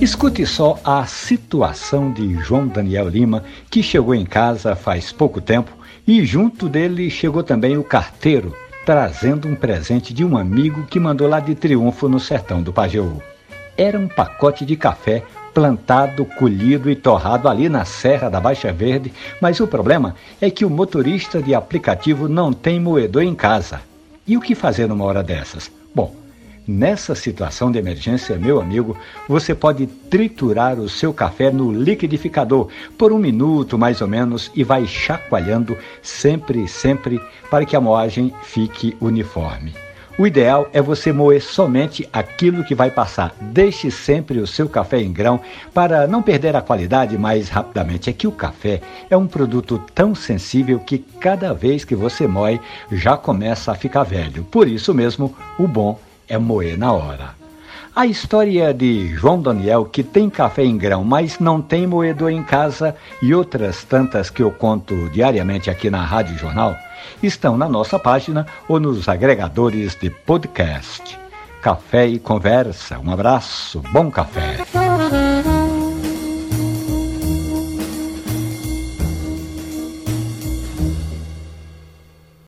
Escute só a situação de João Daniel Lima, que chegou em casa faz pouco tempo e junto dele chegou também o carteiro, trazendo um presente de um amigo que mandou lá de Triunfo no sertão do Pajeú. Era um pacote de café plantado, colhido e torrado ali na Serra da Baixa Verde, mas o problema é que o motorista de aplicativo não tem moedor em casa. E o que fazer numa hora dessas? Bom, Nessa situação de emergência, meu amigo, você pode triturar o seu café no liquidificador por um minuto mais ou menos e vai chacoalhando sempre, sempre para que a moagem fique uniforme. O ideal é você moer somente aquilo que vai passar. Deixe sempre o seu café em grão para não perder a qualidade mais rapidamente. É que o café é um produto tão sensível que cada vez que você moe já começa a ficar velho. Por isso mesmo, o bom é moer na hora. A história de João Daniel, que tem café em grão, mas não tem moedor em casa, e outras tantas que eu conto diariamente aqui na Rádio Jornal, estão na nossa página ou nos agregadores de podcast. Café e conversa. Um abraço, bom café.